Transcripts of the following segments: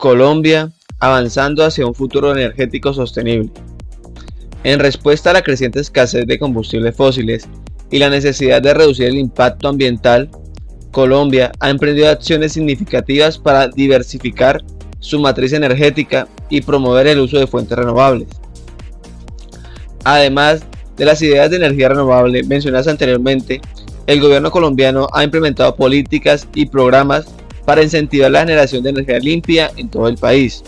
Colombia avanzando hacia un futuro energético sostenible. En respuesta a la creciente escasez de combustibles fósiles y la necesidad de reducir el impacto ambiental, Colombia ha emprendido acciones significativas para diversificar su matriz energética y promover el uso de fuentes renovables. Además de las ideas de energía renovable mencionadas anteriormente, el gobierno colombiano ha implementado políticas y programas para incentivar la generación de energía limpia en todo el país.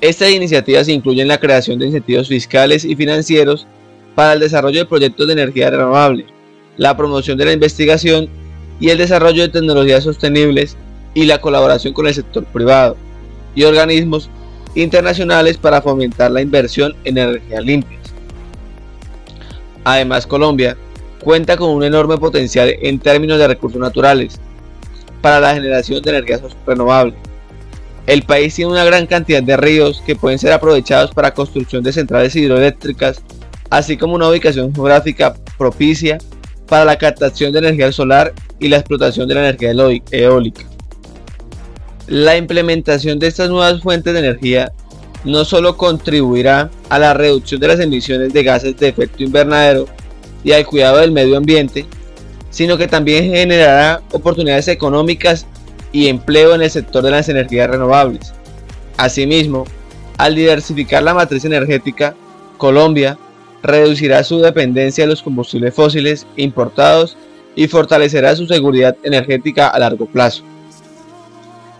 Estas iniciativas incluyen la creación de incentivos fiscales y financieros para el desarrollo de proyectos de energía renovable, la promoción de la investigación y el desarrollo de tecnologías sostenibles y la colaboración con el sector privado y organismos internacionales para fomentar la inversión en energías limpias. Además, Colombia cuenta con un enorme potencial en términos de recursos naturales para la generación de energías renovables. El país tiene una gran cantidad de ríos que pueden ser aprovechados para construcción de centrales hidroeléctricas, así como una ubicación geográfica propicia para la captación de energía solar y la explotación de la energía eólica. La implementación de estas nuevas fuentes de energía no solo contribuirá a la reducción de las emisiones de gases de efecto invernadero y al cuidado del medio ambiente, sino que también generará oportunidades económicas y empleo en el sector de las energías renovables. Asimismo, al diversificar la matriz energética, Colombia reducirá su dependencia de los combustibles fósiles importados y fortalecerá su seguridad energética a largo plazo.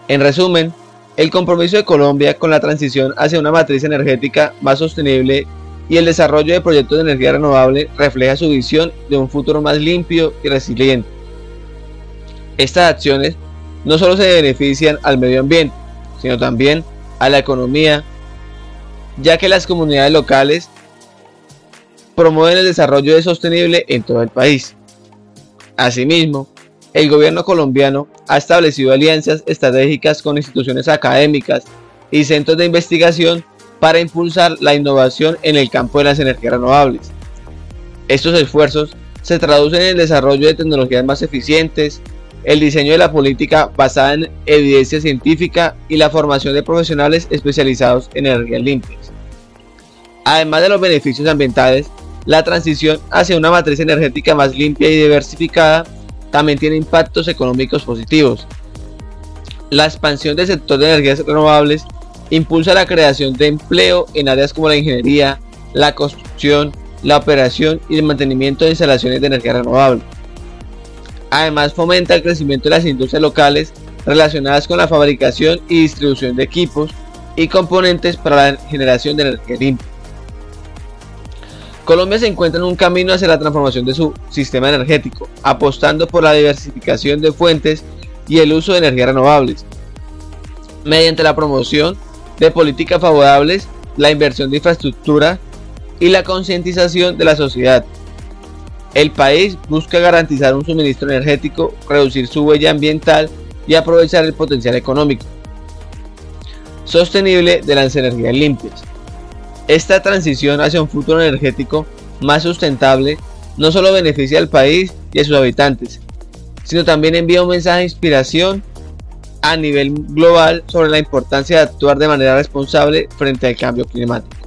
En resumen, el compromiso de Colombia con la transición hacia una matriz energética más sostenible y el desarrollo de proyectos de energía renovable refleja su visión de un futuro más limpio y resiliente. Estas acciones no solo se benefician al medio ambiente, sino también a la economía, ya que las comunidades locales promueven el desarrollo sostenible en todo el país. Asimismo, el gobierno colombiano ha establecido alianzas estratégicas con instituciones académicas y centros de investigación para impulsar la innovación en el campo de las energías renovables. Estos esfuerzos se traducen en el desarrollo de tecnologías más eficientes, el diseño de la política basada en evidencia científica y la formación de profesionales especializados en energías limpias. Además de los beneficios ambientales, la transición hacia una matriz energética más limpia y diversificada también tiene impactos económicos positivos. La expansión del sector de energías renovables impulsa la creación de empleo en áreas como la ingeniería, la construcción, la operación y el mantenimiento de instalaciones de energía renovable. Además fomenta el crecimiento de las industrias locales relacionadas con la fabricación y distribución de equipos y componentes para la generación de energía limpia. Colombia se encuentra en un camino hacia la transformación de su sistema energético, apostando por la diversificación de fuentes y el uso de energías renovables, mediante la promoción de políticas favorables, la inversión de infraestructura y la concientización de la sociedad. El país busca garantizar un suministro energético, reducir su huella ambiental y aprovechar el potencial económico sostenible de las energías limpias. Esta transición hacia un futuro energético más sustentable no solo beneficia al país y a sus habitantes, sino también envía un mensaje de inspiración a nivel global sobre la importancia de actuar de manera responsable frente al cambio climático.